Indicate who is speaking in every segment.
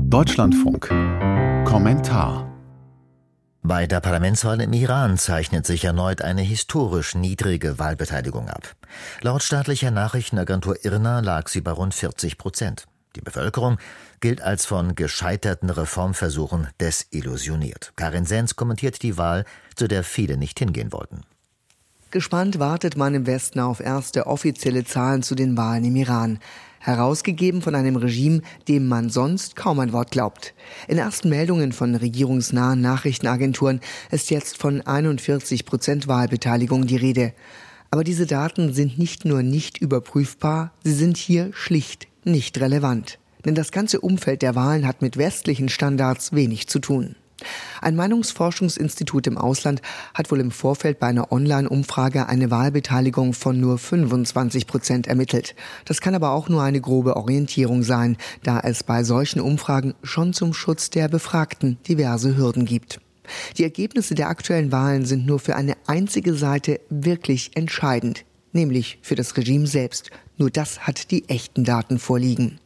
Speaker 1: Deutschlandfunk. Kommentar.
Speaker 2: Bei der Parlamentswahl im Iran zeichnet sich erneut eine historisch niedrige Wahlbeteiligung ab. Laut staatlicher Nachrichtenagentur IRNA lag sie bei rund 40 Prozent. Die Bevölkerung gilt als von gescheiterten Reformversuchen desillusioniert. Karin Sens kommentiert die Wahl, zu der viele nicht hingehen wollten.
Speaker 3: Gespannt wartet man im Westen auf erste offizielle Zahlen zu den Wahlen im Iran. Herausgegeben von einem Regime, dem man sonst kaum ein Wort glaubt. In ersten Meldungen von regierungsnahen Nachrichtenagenturen ist jetzt von 41 Prozent Wahlbeteiligung die Rede. Aber diese Daten sind nicht nur nicht überprüfbar, sie sind hier schlicht nicht relevant. Denn das ganze Umfeld der Wahlen hat mit westlichen Standards wenig zu tun. Ein Meinungsforschungsinstitut im Ausland hat wohl im Vorfeld bei einer Online-Umfrage eine Wahlbeteiligung von nur 25 Prozent ermittelt. Das kann aber auch nur eine grobe Orientierung sein, da es bei solchen Umfragen schon zum Schutz der Befragten diverse Hürden gibt. Die Ergebnisse der aktuellen Wahlen sind nur für eine einzige Seite wirklich entscheidend, nämlich für das Regime selbst. Nur das hat die echten Daten vorliegen.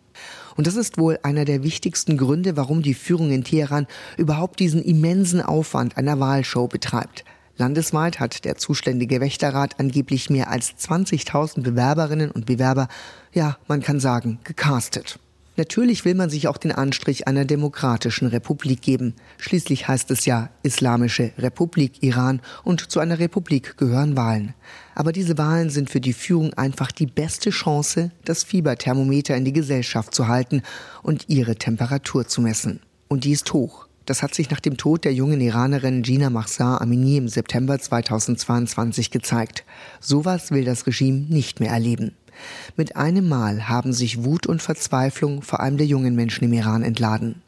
Speaker 3: Und das ist wohl einer der wichtigsten Gründe, warum die Führung in Teheran überhaupt diesen immensen Aufwand einer Wahlshow betreibt. Landesweit hat der zuständige Wächterrat angeblich mehr als 20.000 Bewerberinnen und Bewerber, ja, man kann sagen, gecastet. Natürlich will man sich auch den Anstrich einer demokratischen Republik geben. Schließlich heißt es ja Islamische Republik Iran und zu einer Republik gehören Wahlen. Aber diese Wahlen sind für die Führung einfach die beste Chance, das Fieberthermometer in die Gesellschaft zu halten und ihre Temperatur zu messen. Und die ist hoch. Das hat sich nach dem Tod der jungen Iranerin Gina Mahsa Amini im September 2022 gezeigt. Sowas will das Regime nicht mehr erleben. Mit einem Mal haben sich Wut und Verzweiflung vor allem der jungen Menschen im Iran entladen.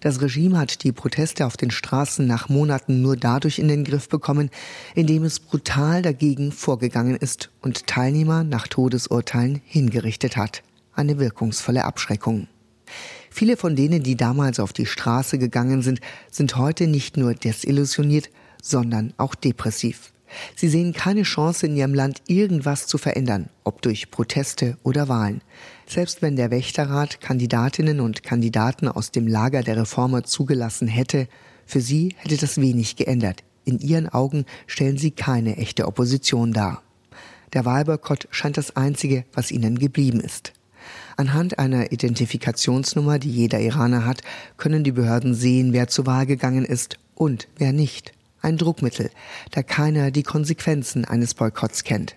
Speaker 3: Das Regime hat die Proteste auf den Straßen nach Monaten nur dadurch in den Griff bekommen, indem es brutal dagegen vorgegangen ist und Teilnehmer nach Todesurteilen hingerichtet hat. Eine wirkungsvolle Abschreckung. Viele von denen, die damals auf die Straße gegangen sind, sind heute nicht nur desillusioniert, sondern auch depressiv. Sie sehen keine Chance in ihrem Land irgendwas zu verändern, ob durch Proteste oder Wahlen. Selbst wenn der Wächterrat Kandidatinnen und Kandidaten aus dem Lager der Reformer zugelassen hätte, für sie hätte das wenig geändert. In ihren Augen stellen sie keine echte Opposition dar. Der Wahlboykott scheint das Einzige, was ihnen geblieben ist. Anhand einer Identifikationsnummer, die jeder Iraner hat, können die Behörden sehen, wer zur Wahl gegangen ist und wer nicht ein Druckmittel, da keiner die Konsequenzen eines Boykotts kennt.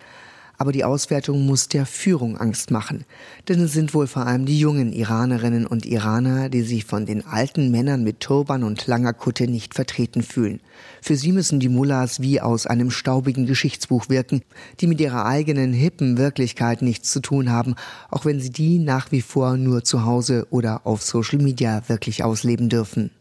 Speaker 3: Aber die Auswertung muss der Führung Angst machen, denn es sind wohl vor allem die jungen Iranerinnen und Iraner, die sich von den alten Männern mit Turban und langer Kutte nicht vertreten fühlen. Für sie müssen die Mullahs wie aus einem staubigen Geschichtsbuch wirken, die mit ihrer eigenen hippen Wirklichkeit nichts zu tun haben, auch wenn sie die nach wie vor nur zu Hause oder auf Social Media wirklich ausleben dürfen.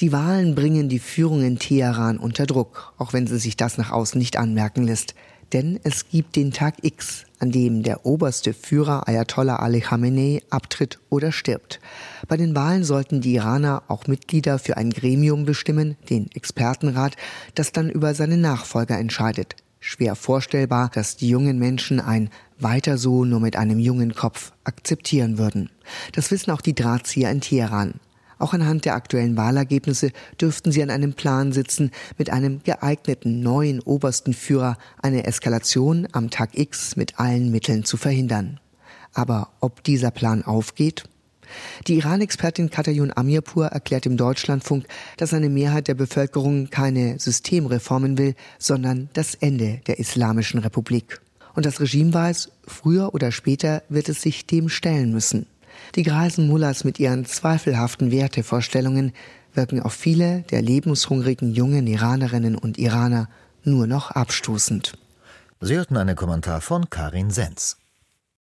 Speaker 3: Die Wahlen bringen die Führung in Teheran unter Druck, auch wenn sie sich das nach außen nicht anmerken lässt. Denn es gibt den Tag X, an dem der oberste Führer Ayatollah Ali Khamenei abtritt oder stirbt. Bei den Wahlen sollten die Iraner auch Mitglieder für ein Gremium bestimmen, den Expertenrat, das dann über seine Nachfolger entscheidet. Schwer vorstellbar, dass die jungen Menschen ein weiter so nur mit einem jungen Kopf akzeptieren würden. Das wissen auch die Drahtzieher in Teheran. Auch anhand der aktuellen Wahlergebnisse dürften sie an einem Plan sitzen, mit einem geeigneten neuen obersten Führer eine Eskalation am Tag X mit allen Mitteln zu verhindern. Aber ob dieser Plan aufgeht? Die Iran-Expertin Katayun Amirpur erklärt im Deutschlandfunk, dass eine Mehrheit der Bevölkerung keine Systemreformen will, sondern das Ende der Islamischen Republik. Und das Regime weiß, früher oder später wird es sich dem stellen müssen. Die greisen Mullahs mit ihren zweifelhaften Wertevorstellungen wirken auf viele der lebenshungrigen jungen Iranerinnen und Iraner nur noch abstoßend.
Speaker 2: Sie hörten einen Kommentar von Karin Senz.